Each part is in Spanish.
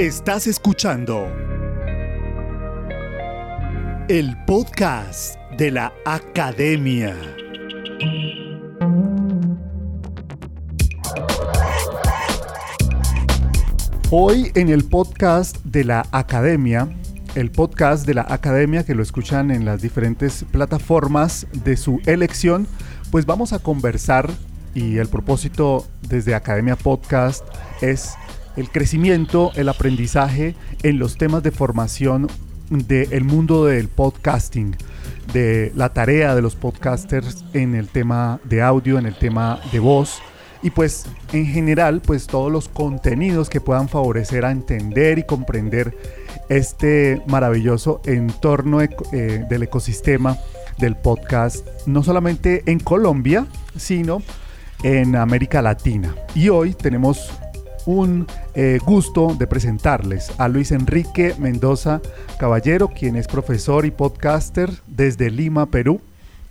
Estás escuchando el podcast de la Academia. Hoy en el podcast de la Academia, el podcast de la Academia que lo escuchan en las diferentes plataformas de su elección, pues vamos a conversar y el propósito desde Academia Podcast es el crecimiento, el aprendizaje en los temas de formación del mundo del podcasting, de la tarea de los podcasters en el tema de audio, en el tema de voz y pues en general pues todos los contenidos que puedan favorecer a entender y comprender este maravilloso entorno eh, del ecosistema del podcast, no solamente en Colombia, sino en América Latina. Y hoy tenemos un eh, gusto de presentarles a Luis Enrique Mendoza Caballero, quien es profesor y podcaster desde Lima, Perú.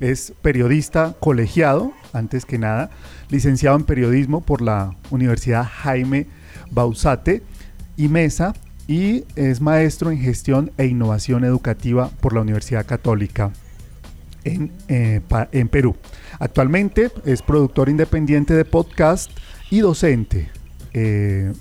Es periodista colegiado, antes que nada, licenciado en periodismo por la Universidad Jaime Bausate y Mesa y es maestro en gestión e innovación educativa por la Universidad Católica en, eh, en Perú. Actualmente es productor independiente de podcast y docente. Eh,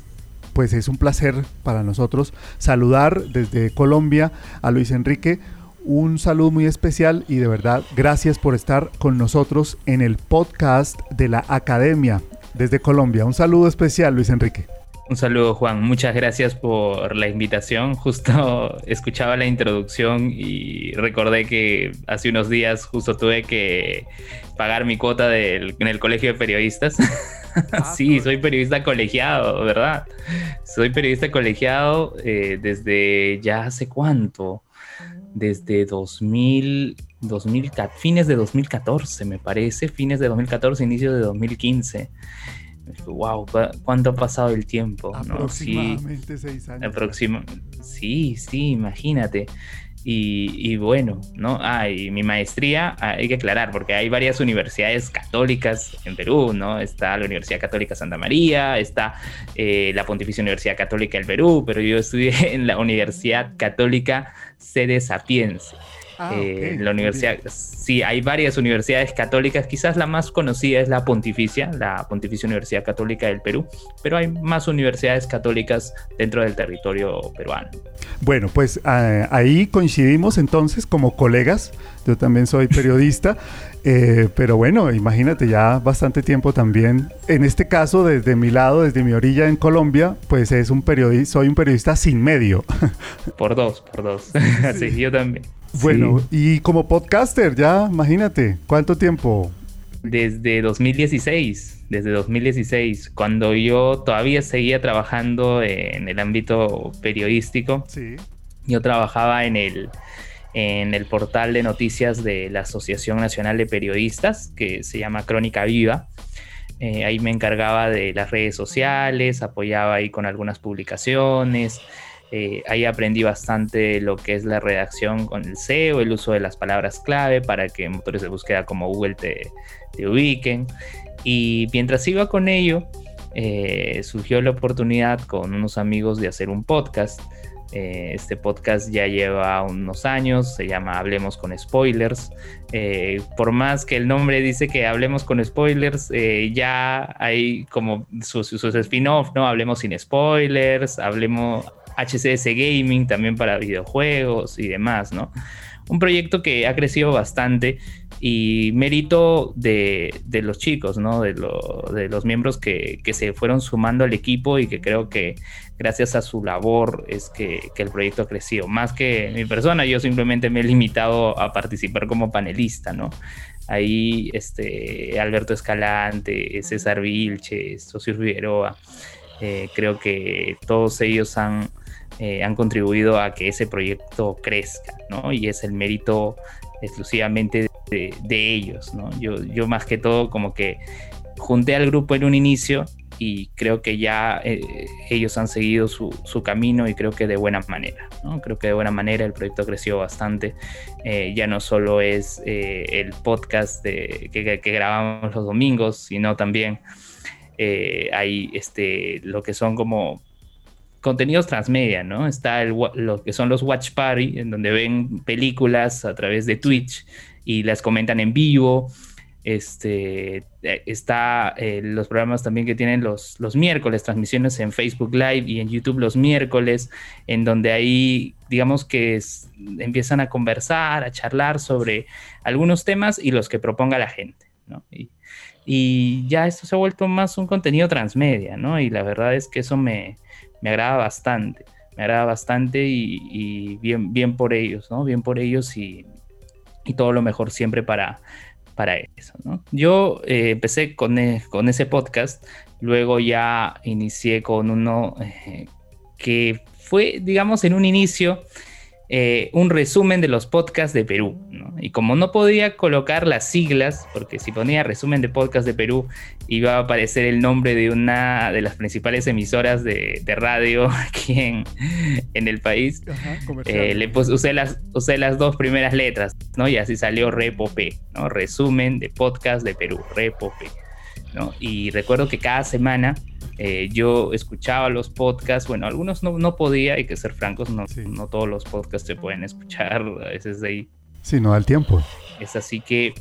pues es un placer para nosotros saludar desde Colombia a Luis Enrique. Un saludo muy especial y de verdad gracias por estar con nosotros en el podcast de la Academia desde Colombia. Un saludo especial, Luis Enrique. Un saludo Juan, muchas gracias por la invitación. Justo escuchaba la introducción y recordé que hace unos días justo tuve que pagar mi cuota en el colegio de periodistas. Ah, sí, soy periodista colegiado, ¿verdad? Soy periodista colegiado eh, desde ya hace cuánto, desde 2000, 2000, fines de 2014 me parece, fines de 2014, inicio de 2015 wow, cuánto ha pasado el tiempo. Aproximadamente sí, seis años. sí, sí, imagínate. Y, bueno, ¿no? Ah, y mi maestría, ah, hay que aclarar, porque hay varias universidades católicas en Perú, ¿no? Está la Universidad Católica Santa María, está eh, la Pontificia Universidad Católica del Perú, pero yo estudié en la Universidad Católica Sede Sapiense. Ah, eh, la universidad, sí, hay varias universidades católicas, quizás la más conocida es la Pontificia, la Pontificia Universidad Católica del Perú, pero hay más universidades católicas dentro del territorio peruano. Bueno, pues ah, ahí coincidimos entonces como colegas, yo también soy periodista, eh, pero bueno, imagínate ya bastante tiempo también. En este caso, desde mi lado, desde mi orilla en Colombia, pues es un periodista, soy un periodista sin medio. Por dos, por dos. sí yo también. Bueno, y como podcaster, ya imagínate, ¿cuánto tiempo? Desde 2016, desde 2016, cuando yo todavía seguía trabajando en el ámbito periodístico. Sí. Yo trabajaba en el, en el portal de noticias de la Asociación Nacional de Periodistas, que se llama Crónica Viva. Eh, ahí me encargaba de las redes sociales, apoyaba ahí con algunas publicaciones, eh, ahí aprendí bastante lo que es la redacción con el SEO, el uso de las palabras clave para que motores de búsqueda como Google te, ubiquen. Y mientras iba con ello, eh, surgió la oportunidad con unos amigos de hacer un podcast. Eh, este podcast ya lleva unos años, se llama Hablemos con Spoilers. por más que el nombre dice que hablemos con spoilers, ya hay como sus, sus spin-off, ¿no? Hablemos sin spoilers, hablemos, HCS Gaming también para videojuegos y demás, ¿no? Un proyecto que ha crecido bastante y mérito de, los chicos, ¿no? De, de los miembros que, se fueron sumando al equipo y que creo que gracias a su labor es que, el proyecto ha crecido. Más que mi persona, yo simplemente me he limitado a participar como panelista, ¿no? Ahí este, Alberto Escalante, César Vilches, Socio Figueroa, eh, creo que todos ellos han, eh, han contribuido a que ese proyecto crezca, ¿no? Y es el mérito exclusivamente de, ellos, ¿no? Yo, yo más que todo como que junté al grupo en un inicio y creo que ya eh, ellos han seguido su, camino y creo que de buena manera, ¿no? Creo que de buena manera el proyecto creció bastante. Eh, ya no solo es el podcast que, que, grabamos los domingos, sino también hay este, lo que son como contenidos transmedia, ¿no? Está el, lo que son los Watch Party, en donde ven películas a través de Twitch y las comentan en vivo. Este, eh, está eh, los programas también que tienen los, los miércoles, transmisiones en Facebook Live y en YouTube los miércoles, en donde ahí, digamos que empiezan a conversar, a charlar sobre algunos temas y los que proponga la gente, ¿no? Y, y ya esto se ha vuelto más un contenido transmedia, ¿no? Y la verdad es que eso me, me agrada bastante, me agrada bastante y, bien, bien por ellos, ¿no? Bien por ellos y, y todo lo mejor siempre para, para eso, ¿no? Yo eh, empecé con, e, con, ese podcast, luego ya inicié con uno eh, que fue, digamos, en un inicio eh, un resumen de los podcasts de Perú. Y como no podía colocar las siglas, porque si ponía resumen de podcast de Perú, iba a aparecer el nombre de una de las principales emisoras de, radio aquí en, el país, eh, le usé, las, usé las dos primeras letras, ¿no? Y así salió Repope, ¿no? Resumen de podcast de Perú, Repope. ¿no? Y recuerdo que cada semana eh, yo escuchaba los podcasts, bueno, algunos no, no, podía, hay que ser francos, no, no todos los podcasts se pueden escuchar a veces de ahí. Sí, no da el tiempo. Es así que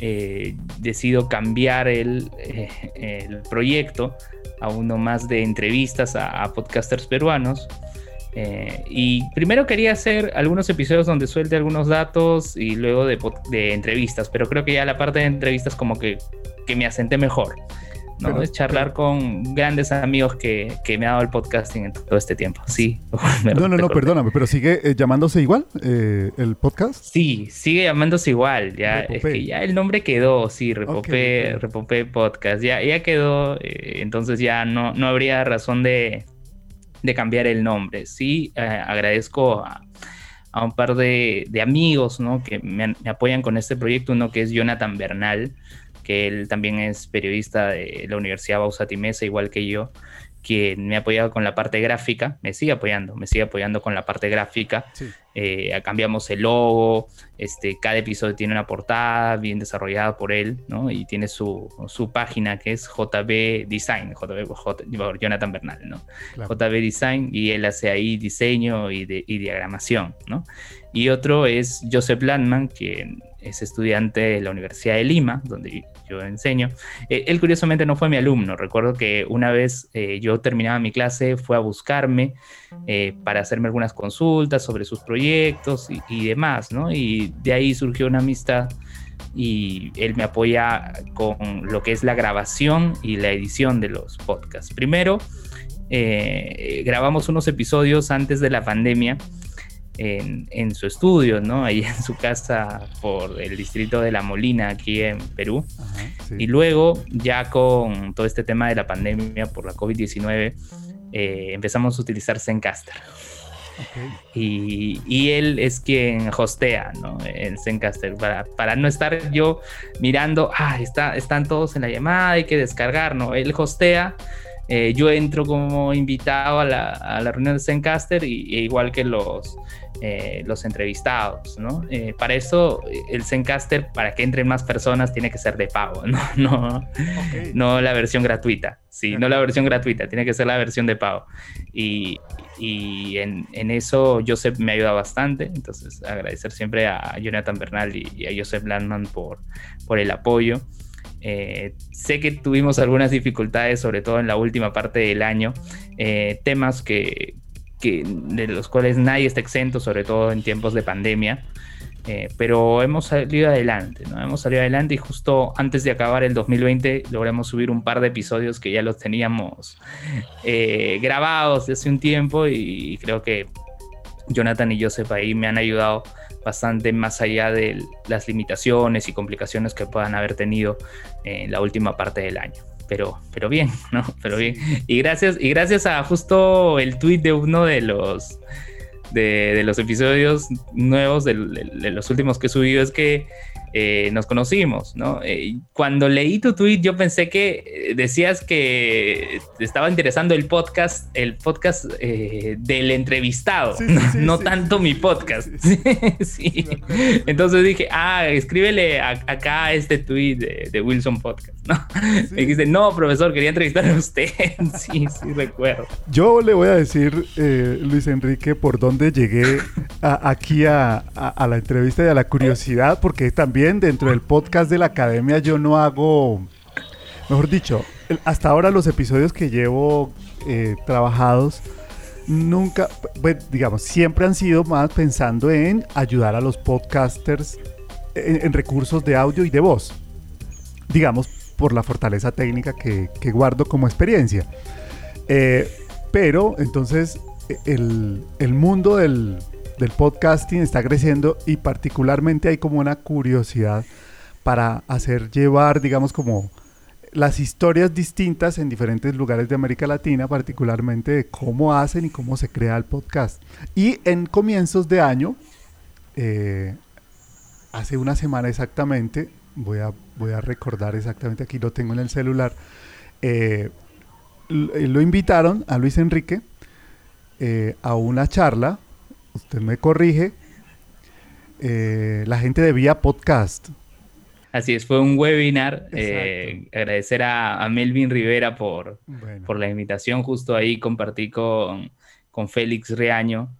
eh, decido cambiar el, eh, el, proyecto a uno más de entrevistas a, podcasters peruanos. y primero quería hacer algunos episodios donde suelte algunos datos y luego de, de, entrevistas, pero creo que ya la parte de entrevistas como que, que me asenté mejor. ¿No? es charlar con grandes amigos que, que, me ha dado el podcasting en todo este tiempo. Sí. no, no, no, perdóname, pero sigue eh, llamándose igual eh, el podcast. Sí, sigue llamándose igual. Ya, es que ya el nombre quedó, sí, Repopé, Podcast. Ya, ya quedó, eh, entonces ya no, no habría razón de, de cambiar el nombre. Sí, agradezco a, a, un par de, de amigos ¿no? que me, me, apoyan con este proyecto, uno que es Jonathan Bernal, que él también es periodista de la Universidad Bausati Mesa, igual que yo, que me ha apoyado con la parte gráfica, me sigue apoyando, me sigue apoyando con la parte gráfica. Eh, cambiamos el logo, este, cada episodio tiene una portada bien desarrollada por él, ¿no? Y tiene su, su página que es JB Design, JB, Jonathan Bernal, ¿no? JB Design, y él hace ahí diseño y, de, y diagramación, ¿no? Y otro es Joseph Landman, que es estudiante de la Universidad de Lima, donde yo enseño. Eh, él curiosamente no fue mi alumno. Recuerdo que una vez eh, yo terminaba mi clase, fue a buscarme eh, para hacerme algunas consultas sobre sus proyectos y, demás, ¿no? Y de ahí surgió una amistad y él me apoya con lo que es la grabación y la edición de los podcasts. Primero, grabamos unos episodios antes de la pandemia en, su estudio, ¿no? Ahí en su casa por el distrito de La Molina, aquí en Perú. Y luego, ya con todo este tema de la pandemia por la COVID-19, eh, empezamos a utilizar Zencaster. Y, y, él es quien hostea, ¿no? En Zencaster, para, para no estar yo mirando, ah, está, están todos en la llamada, hay que descargar, ¿no? Él hostea eh, yo entro como invitado a la, a la reunión de Zencaster y, e igual que los, eh, los entrevistados, ¿no? Eh, para eso el Zencaster, para que entren más personas, tiene que ser de pago, ¿no? No, no la versión gratuita, sí, no la versión gratuita, tiene que ser la versión de pago. Y, y en, en, eso Joseph me ayuda bastante, entonces agradecer siempre a Jonathan Bernal y, y a Joseph Landman por, por el apoyo. Eh, sé que tuvimos algunas dificultades, sobre todo en la última parte del año, eh, temas que, de los cuales nadie está exento, sobre todo en tiempos de pandemia. Eh, pero hemos salido adelante, ¿no? Hemos salido adelante y justo antes de acabar el 2020 logramos subir un par de episodios que ya los teníamos grabados de hace un tiempo y creo que Jonathan y Joseph ahí me han ayudado bastante más allá de las limitaciones y complicaciones que puedan haber tenido en la última parte del año. Pero, pero bien, ¿no? Pero bien. Y gracias, y gracias a justo el tweet de uno de los de, los episodios nuevos de, los últimos que he subido es que eh, nos conocimos, ¿no? Eh, cuando leí tu tweet yo pensé que eh, decías que te estaba interesando el podcast, el podcast del entrevistado, no, tanto mi podcast. Sí, Entonces dije, ah, escríbele acá este tweet de, Wilson Podcast, ¿no? Me dijiste, no, profesor, quería entrevistar a usted. sí, sí, recuerdo. Yo le voy a decir, Luis Enrique, por dónde llegué aquí a la entrevista y a la curiosidad, porque también dentro del podcast de la academia yo no hago, mejor dicho, hasta ahora los episodios que llevo eh, trabajados nunca, pues, digamos, siempre han sido más pensando en ayudar a los podcasters en, recursos de audio y de voz. Digamos, por la fortaleza técnica que, guardo como experiencia. Eh, pero entonces el, el mundo del, del podcasting está creciendo y particularmente hay como una curiosidad para hacer llevar, digamos, como las historias distintas en diferentes lugares de América Latina, particularmente de cómo hacen y cómo se crea el podcast. Y en comienzos de año, eh, hace una semana exactamente, voy a, voy a recordar exactamente, aquí lo tengo en el celular, eh, lo invitaron a Luis Enrique eh, a una charla usted me corrige, eh, la gente de Vía Podcast. Así es, fue un webinar. Eh, agradecer a, Melvin Rivera por, por la invitación. Justo ahí compartí con, con Félix Reaño,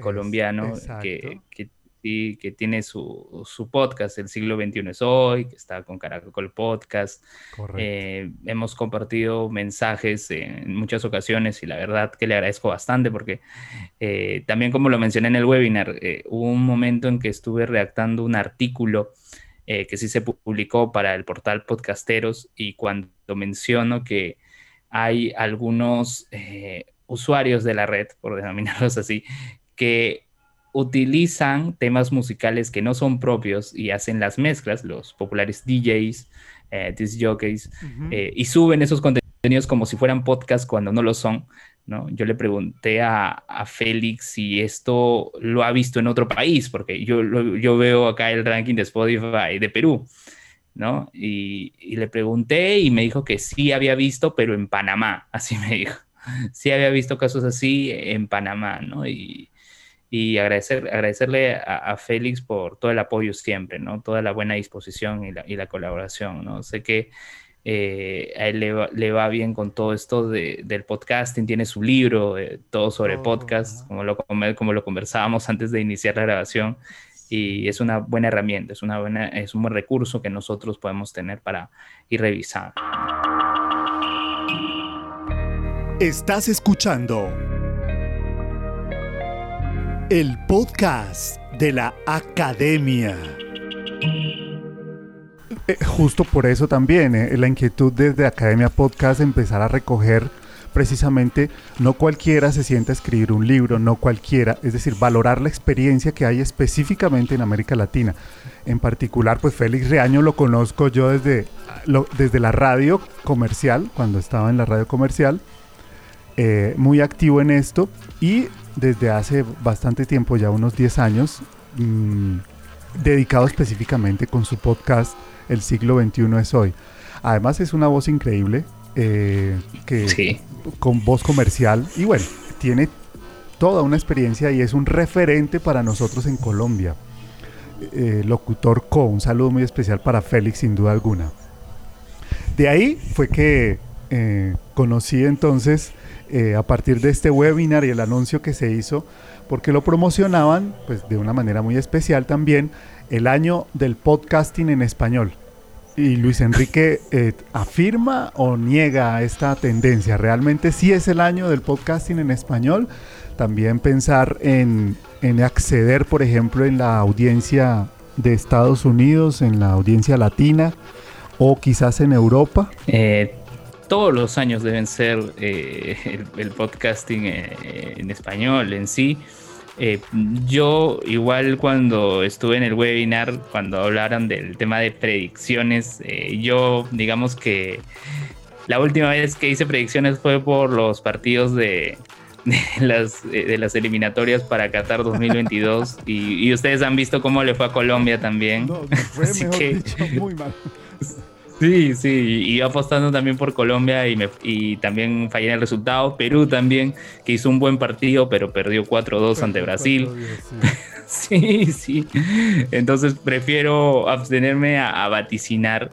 colombiano, que, que, que tiene su, su, podcast, El siglo XXI es hoy, que está con Caracol Podcast. Eh, hemos compartido mensajes en muchas ocasiones y la verdad que le agradezco bastante porque eh, también como lo mencioné en el webinar, eh, hubo un momento en que estuve redactando un artículo que sí se publicó para el portal Podcasteros y cuando menciono que hay algunos usuarios de la red, por denominarlos así, que utilizan temas musicales que no son propios y hacen las mezclas, los populares DJs, eh, disc jockeys, eh, y suben esos contenidos como si fueran podcasts cuando no lo son. ¿no? Yo le pregunté a, Félix si esto lo ha visto en otro país, porque yo, yo veo acá el ranking de Spotify de Perú. ¿no? Y, y, le pregunté y me dijo que sí había visto, pero en Panamá, así me dijo. Sí había visto casos así en Panamá, ¿no? Y, y agradecer, agradecerle a, Félix por todo el apoyo siempre, ¿no? Toda la buena disposición y la, y la colaboración, ¿no? Sé que eh, a él le va, bien con todo esto de, del podcasting, tiene su libro, eh, todo sobre oh, podcast, como lo, como lo conversábamos antes de iniciar la grabación, y es una buena herramienta, es, una buena, es un buen recurso que nosotros podemos tener para ir revisando. Estás escuchando el podcast de la academia. Eh, justo por eso también, eh, la inquietud desde Academia Podcast empezar a recoger precisamente, no cualquiera se sienta a escribir un libro, no cualquiera, es decir, valorar la experiencia que hay específicamente en América Latina. En particular, pues Félix Reaño lo conozco yo desde, desde la radio comercial, cuando estaba en la radio comercial, eh, muy activo en esto y desde hace bastante tiempo, ya unos 10 años, mm, dedicado específicamente con su podcast El siglo XXI es hoy. Además es una voz increíble, eh, que con voz comercial y bueno, tiene toda una experiencia y es un referente para nosotros en Colombia. Eh, locutor Co, un saludo muy especial para Félix sin duda alguna. De ahí fue que eh, conocí entonces eh, a partir de este webinar y el anuncio que se hizo, porque lo promocionaban, pues de una manera muy especial también, el año del podcasting en español. Y Luis Enrique eh, afirma o niega esta tendencia. Realmente sí es el año del podcasting en español. También pensar en, en acceder, por ejemplo, en la audiencia de Estados Unidos, en la audiencia latina o quizás en Europa. Eh, todos los años deben ser eh, el, podcasting eh, en español en sí. Eh, yo igual cuando estuve en el webinar, cuando hablaron del tema de predicciones, yo digamos que la última vez que hice predicciones fue por los partidos de, de las, de las eliminatorias para Qatar 2022 y, ustedes han visto cómo le fue a Colombia también. No, fue mejor muy mal. Sí, sí, y yo apostando también por Colombia y, me, y también fallé en el resultado. Perú también, que hizo un buen partido, pero perdió 4-2 ante Brasil. sí. sí, Entonces prefiero abstenerme a, vaticinar.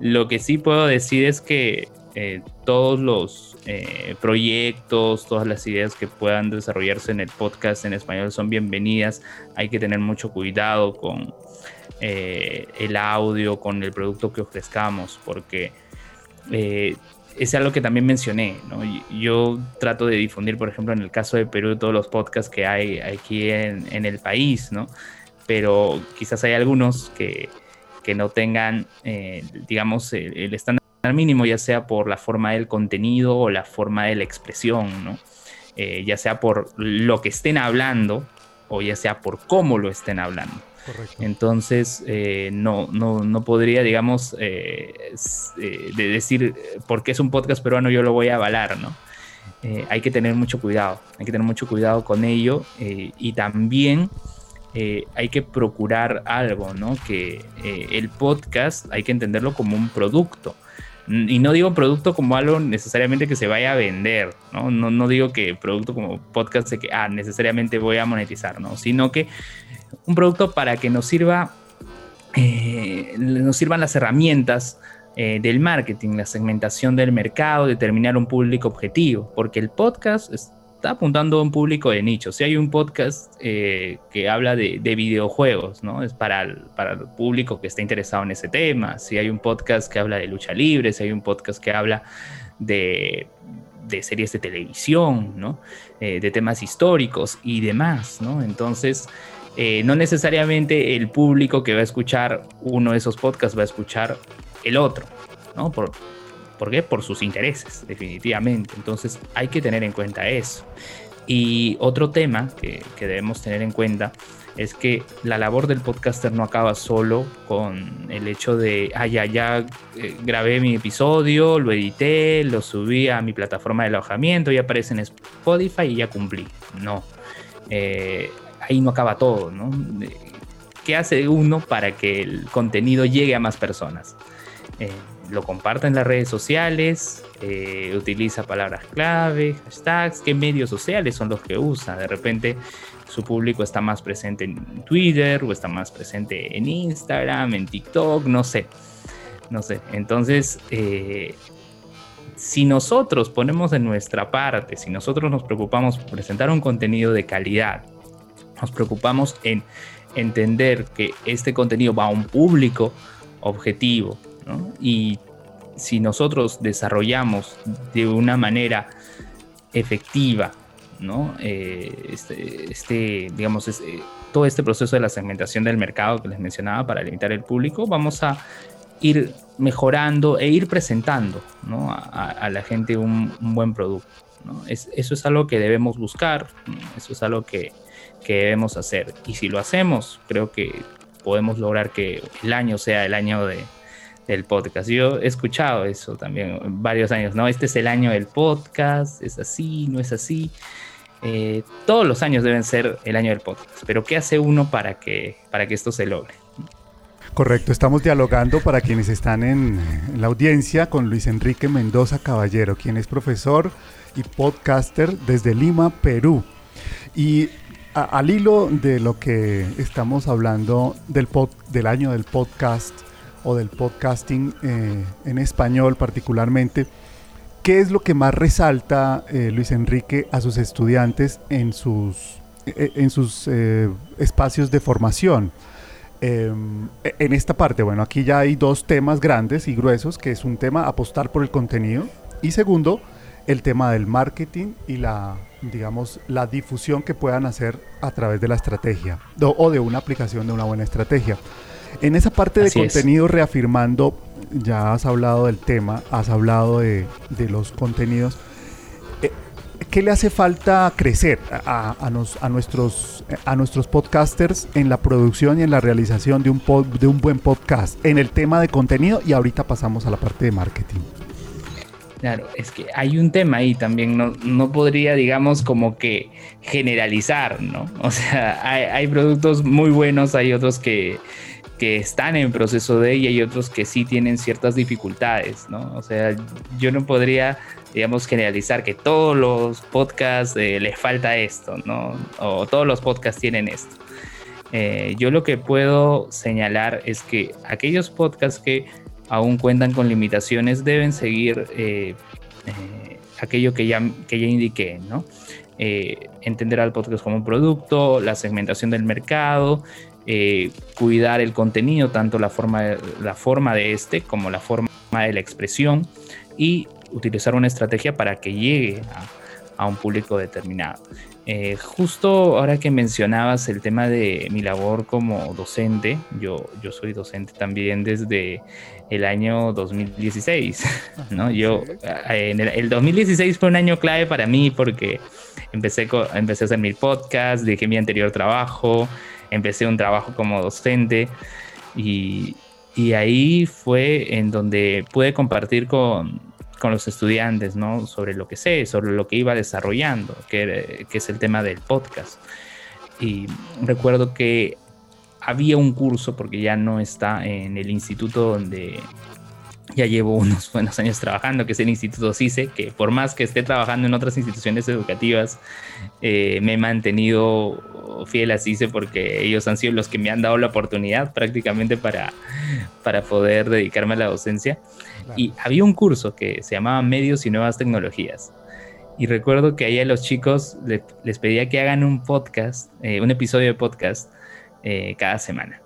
Lo que sí puedo decir es que eh, todos los eh, proyectos, todas las ideas que puedan desarrollarse en el podcast en español son bienvenidas. Hay que tener mucho cuidado con eh, el audio, con el producto que ofrezcamos, porque eh, es algo que también mencioné. Yo trato de difundir, por ejemplo, en el caso de Perú, todos los podcasts que hay aquí en, el país, ¿no? pero quizás hay algunos que, que no tengan, eh, digamos, el, estándar mínimo, ya sea por la forma del contenido o la forma de la expresión, ¿no? ya sea por lo que estén hablando o ya sea por cómo lo estén hablando. Entonces, eh, no, no, no, podría, digamos, eh, eh, de decir porque es un podcast peruano yo lo voy a avalar, ¿no? hay que tener mucho cuidado, hay que tener mucho cuidado con ello y también hay que procurar algo, ¿no? Que el podcast hay que entenderlo como un producto. Y no digo producto como algo necesariamente que se vaya a vender, ¿no? No, no digo que producto como podcast de que, ah, necesariamente voy a monetizar, ¿no? Sino que un producto para que nos sirva, eh, nos sirvan las herramientas eh, del marketing, la segmentación del mercado, determinar un público objetivo, porque el podcast está apuntando a un público de nicho. Si hay un podcast eh, que habla de, videojuegos, ¿no? Es para el, para el público que está interesado en ese tema. Si hay un podcast que habla de lucha libre, si hay un podcast que habla de, de series de televisión, ¿no? de temas históricos y demás, ¿no? Entonces, eh, no necesariamente el público que va a escuchar uno de esos podcasts va a escuchar el otro, ¿no? Por, ¿Por qué? Por sus intereses, definitivamente. Entonces hay que tener en cuenta eso. Y otro tema que, debemos tener en cuenta es que la labor del podcaster no acaba solo con el hecho de, ah, ya, ya eh, grabé mi episodio, lo edité, lo subí a mi plataforma de alojamiento, ya aparece en Spotify y ya cumplí. No. Eh, ahí no acaba todo, ¿no? ¿Qué hace uno para que el contenido llegue a más personas? Eh, lo comparta en las redes sociales, eh, utiliza palabras clave, hashtags, qué medios sociales son los que usa. De repente su público está más presente en Twitter o está más presente en Instagram, en TikTok, no sé. No sé. Entonces, eh, si nosotros ponemos de nuestra parte, si nosotros nos preocupamos por presentar un contenido de calidad, nos preocupamos en entender que este contenido va a un público objetivo, Y si nosotros desarrollamos de una manera efectiva. Eh, este, este, digamos, este, todo este proceso de la segmentación del mercado que les mencionaba para limitar el público, vamos a ir mejorando e ir presentando a, la gente un, buen producto. eso es algo que debemos buscar, eso es algo que debemos hacer. Y si lo hacemos, creo que podemos lograr que el año sea el año de, del podcast. Yo he escuchado eso también varios años, ¿no? Este es el año del podcast, es así, no es así. Eh, todos los años deben ser el año del podcast, pero ¿qué hace uno para que, para que esto se logre? Correcto, estamos dialogando para quienes están en, la audiencia con Luis Enrique Mendoza Caballero, quien es profesor y podcaster desde Lima, Perú. Y al hilo de lo que estamos hablando del, del año del podcast o del podcasting eh, en español particularmente, ¿qué es lo que más resalta eh, Luis Enrique a sus estudiantes en sus, eh, en sus espacios de formación? En esta parte, bueno, aquí ya hay dos temas grandes y gruesos, que es un tema apostar por el contenido y segundo, el tema del marketing y la digamos, la difusión que puedan hacer a través de la estrategia o, de una aplicación de una buena estrategia. En esa parte de contenido, reafirmando, ya has hablado del tema, has hablado de, los contenidos. Eh, ¿Qué le hace falta crecer a, a, nuestros, a nuestros podcasters en la producción y en la realización de un, de un buen podcast en el tema de contenido? Y ahorita pasamos a la parte de marketing. Claro, es que hay un tema ahí también, no, no podría, digamos, como que generalizar, ¿no? O sea, hay, productos muy buenos, hay otros que, están en proceso de y hay otros que sí tienen ciertas dificultades, ¿no? O sea, yo no podría, digamos, generalizar que todos los podcasts eh, les falta esto, ¿no? O todos los podcasts tienen esto. Eh, yo lo que puedo señalar es que aquellos podcasts que aún cuentan con limitaciones, deben seguir eh, eh, aquello que ya, que ya indiqué, ¿no? Entender al podcast como un producto, la segmentación del mercado, cuidar el contenido, tanto la forma, la forma de este como la forma de la expresión y utilizar una estrategia para que llegue a un público determinado. Eh, justo ahora que mencionabas el tema de mi labor como docente, yo, yo soy docente también desde el año 2016, ¿no? Yo, eh, en el, 2016 fue un año clave para mí porque empecé, empecé a hacer mi podcast, dejé mi anterior trabajo, empecé un trabajo como docente y, y ahí fue en donde pude compartir con, con los estudiantes, ¿no? Sobre lo que sé, sobre lo que iba desarrollando, que, es el tema del podcast. Y recuerdo que había un curso, porque ya no está en el instituto donde ya llevo unos buenos años trabajando, que es el Instituto CICE, que por más que esté trabajando en otras instituciones educativas, eh, me he mantenido fiel a CICE porque ellos han sido los que me han dado la oportunidad prácticamente para, para poder dedicarme a la docencia. Y había un curso que se llamaba Medios y Nuevas Tecnologías. Y recuerdo que ahí a los chicos les, pedía que hagan un podcast, eh, un episodio de podcast eh, cada semana.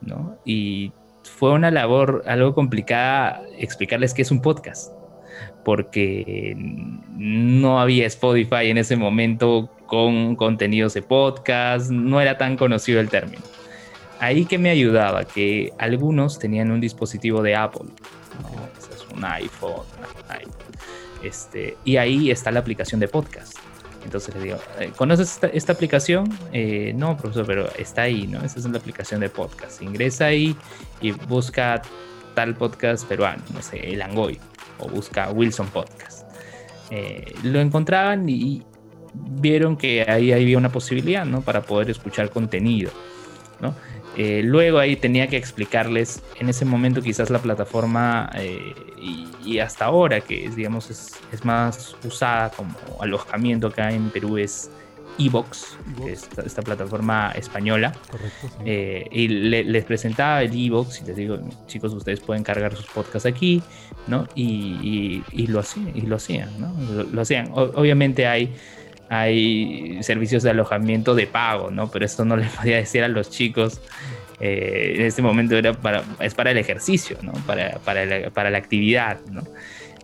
¿no? Y fue una labor algo complicada explicarles qué es un podcast, porque no había Spotify en ese momento con contenidos de podcast, no era tan conocido el término. Ahí que me ayudaba, que algunos tenían un dispositivo de Apple un iPhone, Este, y ahí está la aplicación de podcast. Entonces le digo, eh, ¿conoces esta, aplicación? Eh, no, profesor, pero está ahí, ¿no? Esa es la aplicación de podcast. Ingresa ahí y busca tal podcast peruano, no sé, el Angoy, o busca Wilson Podcast. Eh, lo encontraban y vieron que ahí había una posibilidad, ¿no? Para poder escuchar contenido, ¿no? Eh, luego ahí tenía que explicarles en ese momento quizás la plataforma eh, y, hasta ahora que es, digamos es, más usada como alojamiento acá en Perú es Evox, esta, plataforma española. Eh, y les presentaba el Evox y les digo, chicos, ustedes pueden cargar sus podcasts aquí, ¿no? Y, lo, hacían, y lo hacían, ¿no? Lo, hacían. obviamente hay hay servicios de alojamiento de pago, ¿no? Pero esto no les podía decir a los chicos. Eh, en este momento era para, es para el ejercicio, ¿no? Para, para, la, para la actividad, ¿no?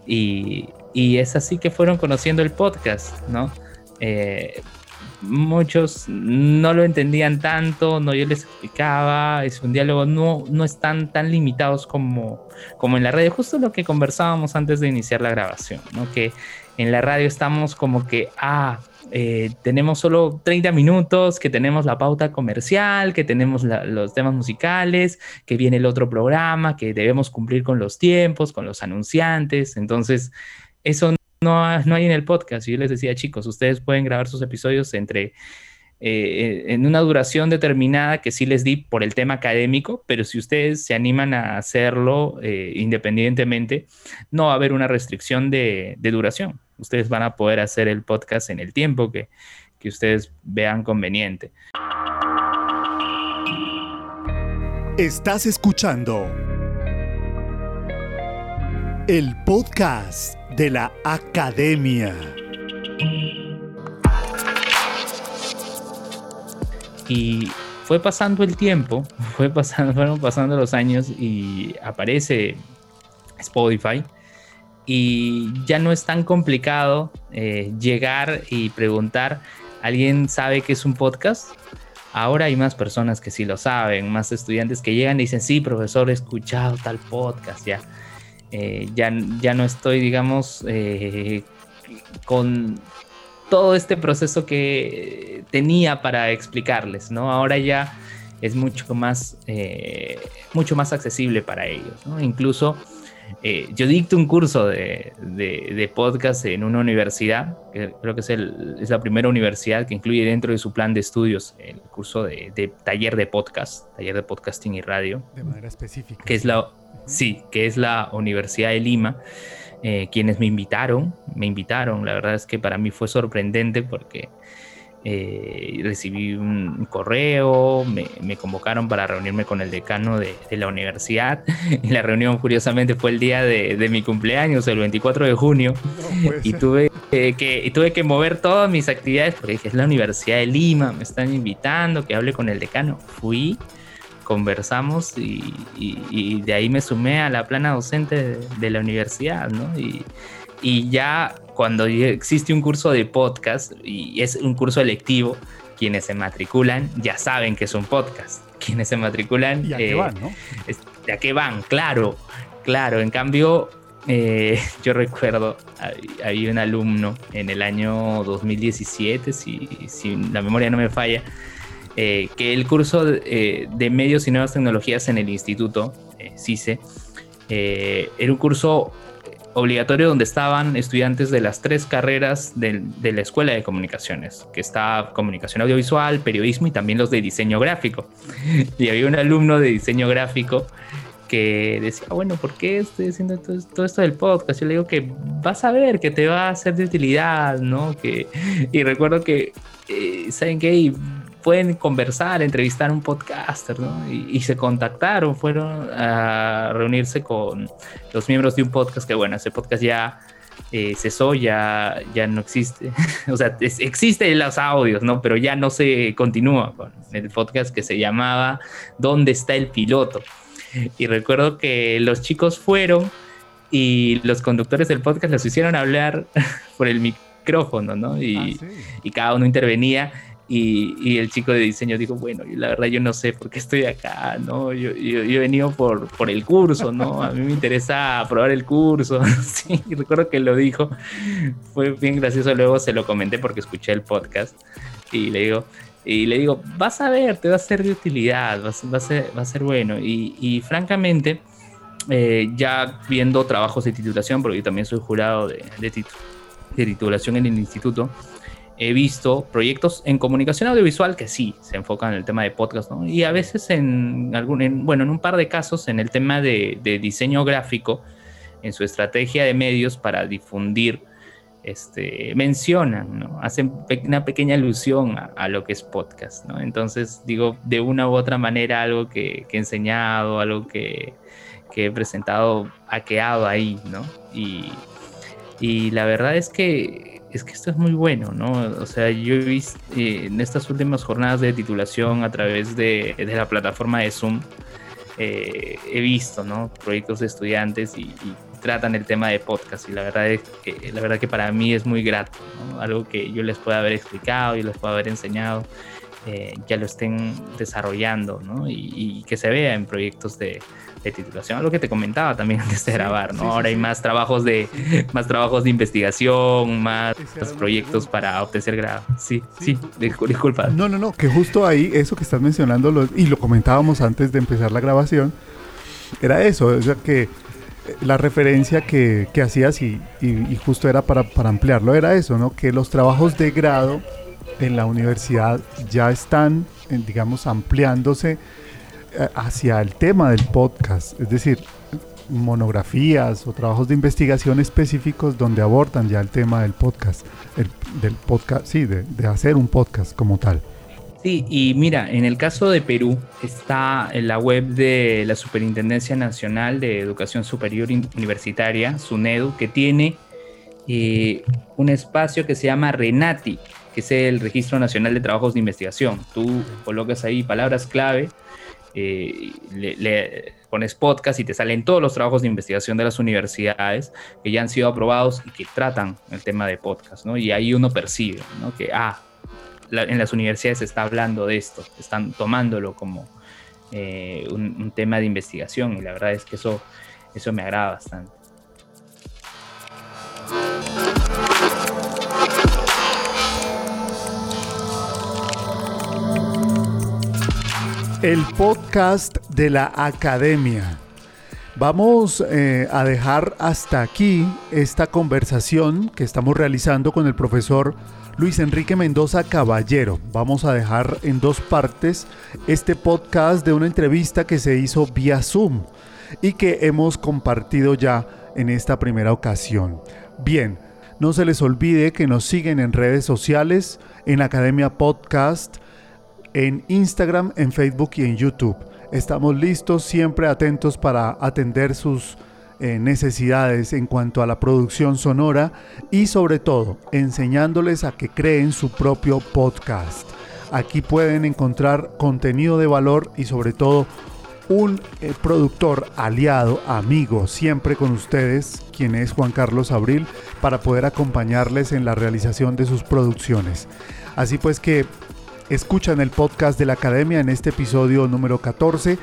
Y, y, es así que fueron conociendo el podcast, ¿no? Eh, muchos no lo entendían tanto, no yo les explicaba, es un diálogo, no, no están tan limitados como, como en la radio, justo lo que conversábamos antes de iniciar la grabación, ¿no? Que en la radio estamos como que, ah, eh, tenemos solo 30 minutos, que tenemos la pauta comercial, que tenemos los temas musicales, que viene el otro programa, que debemos cumplir con los tiempos, con los anunciantes. Entonces, eso no, no hay en el podcast. Yo les decía, chicos, ustedes pueden grabar sus episodios entre... Eh, en una duración determinada que sí les di por el tema académico, pero si ustedes se animan a hacerlo eh, independientemente, no va a haber una restricción de duración ustedes van a poder hacer el podcast en el tiempo que, ustedes vean conveniente. Estás escuchando el podcast de la academia. Y fue pasando el tiempo, fue pasando, fueron pasando los años y aparece Spotify y ya no es tan complicado eh, llegar y preguntar, ¿alguien sabe qué es un podcast? Ahora hay más personas que sí lo saben, más estudiantes que llegan y dicen, sí, profesor, he escuchado tal podcast, ya. Eh, ya, ya no estoy, digamos, eh, con todo este proceso que tenía para explicarles, ¿no? Ahora ya es mucho más, mucho más accesible para ellos, ¿no? Incluso Eh, yo dicto un curso de, de, podcast en una universidad, que creo que es, el, es, la primera universidad que incluye dentro de su plan de estudios el curso de, de, taller de podcast, taller de podcasting y radio. De manera específica. Que es la, sí, que es la Universidad de Lima. Eh, quienes me invitaron, me invitaron, la verdad es que para mí fue sorprendente porque eh, recibí un correo, me, convocaron para reunirme con el decano de, la universidad. Y la reunión, curiosamente, fue el día de, mi cumpleaños, el 24 de junio. y, tuve, que, tuve que mover todas mis actividades porque es la Universidad de Lima, me están invitando, que hable con el decano. Fui, conversamos y, de ahí me sumé a la plana docente de, la universidad, ¿no? Y, y ya cuando existe un curso de podcast y es un curso electivo, quienes se matriculan ya saben que es un podcast. Quienes se matriculan... ¿Y a qué eh, van, no? ¿De a qué van? Claro, claro. En cambio, eh, yo recuerdo, había un alumno en el año 2017, si, si la memoria no me falla, eh, que el curso de, de, medios y nuevas tecnologías en el instituto, CICE, era un curso obligatorio donde estaban estudiantes de las tres carreras de, la Escuela de Comunicaciones, que está comunicación audiovisual, periodismo y también los de diseño gráfico. Y había un alumno de diseño gráfico que decía, bueno, ¿por qué estoy haciendo todo, esto del podcast? Yo le digo que vas a ver, que te va a ser de utilidad, ¿no? Que, y recuerdo que, eh, ¿saben qué? Pueden conversar, entrevistar a un podcaster, ¿no? Y, se contactaron, fueron a reunirse con los miembros de un podcast que, bueno, ese podcast ya eh, cesó, ya, ya no existe. o sea, existen los audios, ¿no? Pero ya no se continúa con el podcast que se llamaba ¿Dónde está el piloto? Y recuerdo que los chicos fueron y los conductores del podcast los hicieron hablar por el micrófono, ¿no? Y, ah, y cada uno intervenía y, el chico de diseño dijo, bueno, la verdad yo no sé por qué estoy acá, ¿no? Yo, he venido por, por el curso, ¿no? A mí me interesa probar el curso, sí, recuerdo que lo dijo, fue bien gracioso, luego se lo comenté porque escuché el podcast y le digo, y le digo, vas a ver, te va a ser de utilidad, va, a, ser, va a ser bueno. Y, francamente, eh, ya viendo trabajos de titulación, porque yo también soy jurado de, de, de titulación en el instituto, he visto proyectos en comunicación audiovisual que sí se enfocan en el tema de podcast, ¿no? Y a veces en algún, bueno, en un par de casos en el tema de, diseño gráfico, en su estrategia de medios para difundir, este, mencionan. Hacen una pequeña alusión a, lo que es podcast. Entonces, digo, de una u otra manera, algo que, he enseñado, algo que, he presentado, ha quedado ahí, ¿no? Y la verdad es que es que esto es muy bueno, ¿no? O sea, yo he visto eh, en estas últimas jornadas de titulación a través de, la plataforma de Zoom, eh, he visto, ¿no? Proyectos de estudiantes y, tratan el tema de podcast y la verdad es que, la verdad que para mí es muy grato, ¿no? Algo que yo les pueda haber explicado y les pueda haber enseñado, eh, ya lo estén desarrollando, ¿no? y que se vea en proyectos de, de titulación, algo que te comentaba también antes de grabar, ¿no? Ahora hay más trabajos de más trabajos de investigación, más, proyectos para obtener grado. Sí, sí, disculpa. No, no, no, que justo ahí eso que estás mencionando y lo comentábamos antes de empezar la grabación era eso, o sea que eh, la referencia que, que hacías y, y, justo era para, para ampliarlo, era eso, ¿no? Que los trabajos de grado en la universidad ya están, digamos, ampliándose eh, hacia el tema del podcast, es decir, monografías o trabajos de investigación específicos donde abordan ya el tema del podcast, del podcast, sí, de, hacer un podcast como tal. Sí, y mira, en el caso de Perú está en la web de la Superintendencia Nacional de Educación Superior Universitaria, SUNEDU, que tiene eh, un espacio que se llama RENATI, que es el Registro Nacional de Trabajos de Investigación. Tú colocas ahí palabras clave eh, le, pones podcast y te salen todos los trabajos de investigación de las universidades que ya han sido aprobados y que tratan el tema de podcast, ¿no? Y ahí uno percibe, ¿no? Que, ah, en las universidades se está hablando de esto, están tomándolo como eh, un, un, tema de investigación y la verdad es que eso, eso me agrada bastante. El podcast de la academia. Vamos eh, a dejar hasta aquí esta conversación que estamos realizando con el profesor Luis Enrique Mendoza Caballero. Vamos a dejar en dos partes este podcast de una entrevista que se hizo vía Zoom y que hemos compartido ya en esta primera ocasión. Bien, no se les olvide que nos siguen en redes sociales, en Academia Podcast, en Instagram, en Facebook y en YouTube. Estamos listos, siempre atentos para atender sus eh, necesidades en cuanto a la producción sonora y sobre todo enseñándoles a que creen su propio podcast. Aquí pueden encontrar contenido de valor y sobre todo un eh, productor aliado, amigo, siempre con ustedes, quien es Juan Carlos Abril, para poder acompañarles en la realización de sus producciones. Así pues que escuchan el podcast de la Academia en este episodio número 14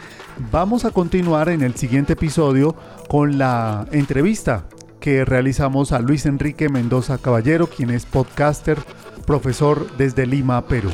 Vamos a continuar en el siguiente episodio con la entrevista que realizamos a Luis Enrique Mendoza Caballero, quien es podcaster, profesor desde Lima, Perú.